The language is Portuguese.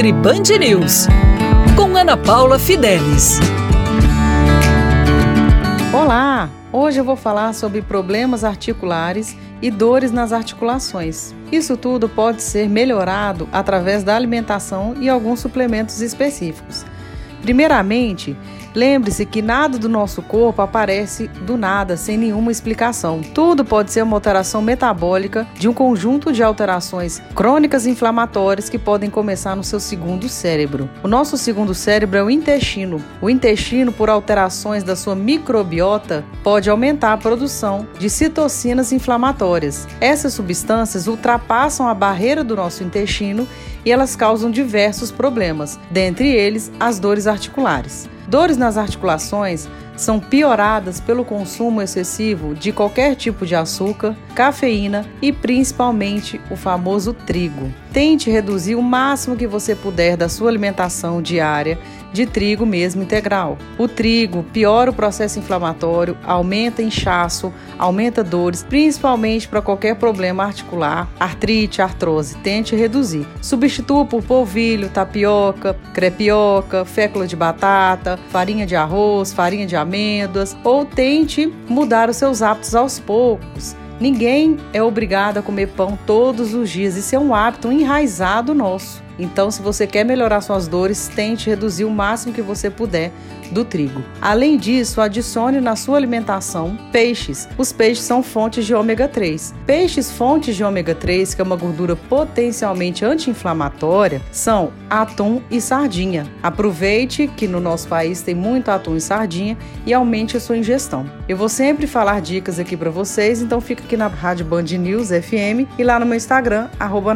Nutri Band News, com Ana Paula Fidelis. Olá! Hoje eu vou falar sobre problemas articulares e dores nas articulações. Isso tudo pode ser melhorado através da alimentação e alguns suplementos específicos. Primeiramente, Lembre-se que nada do nosso corpo aparece do nada, sem nenhuma explicação. Tudo pode ser uma alteração metabólica de um conjunto de alterações crônicas inflamatórias que podem começar no seu segundo cérebro. O nosso segundo cérebro é o intestino. O intestino, por alterações da sua microbiota, pode aumentar a produção de citocinas inflamatórias. Essas substâncias ultrapassam a barreira do nosso intestino e elas causam diversos problemas, dentre eles as dores articulares. Dores nas articulações são pioradas pelo consumo excessivo de qualquer tipo de açúcar, cafeína e principalmente o famoso trigo. Tente reduzir o máximo que você puder da sua alimentação diária de trigo mesmo integral. O trigo piora o processo inflamatório, aumenta inchaço, aumenta dores, principalmente para qualquer problema articular, artrite, artrose. Tente reduzir. Substitua por polvilho, tapioca, crepioca, fécula de batata, farinha de arroz, farinha de amêndoas ou tente mudar os seus hábitos aos poucos. Ninguém é obrigado a comer pão todos os dias, isso é um hábito enraizado nosso. Então, se você quer melhorar suas dores, tente reduzir o máximo que você puder do trigo. Além disso, adicione na sua alimentação peixes. Os peixes são fontes de ômega 3. Peixes fontes de ômega 3, que é uma gordura potencialmente anti-inflamatória, são atum e sardinha. Aproveite que no nosso país tem muito atum e sardinha e aumente a sua ingestão. Eu vou sempre falar dicas aqui para vocês, então fica aqui na Rádio Band News FM e lá no meu Instagram, arroba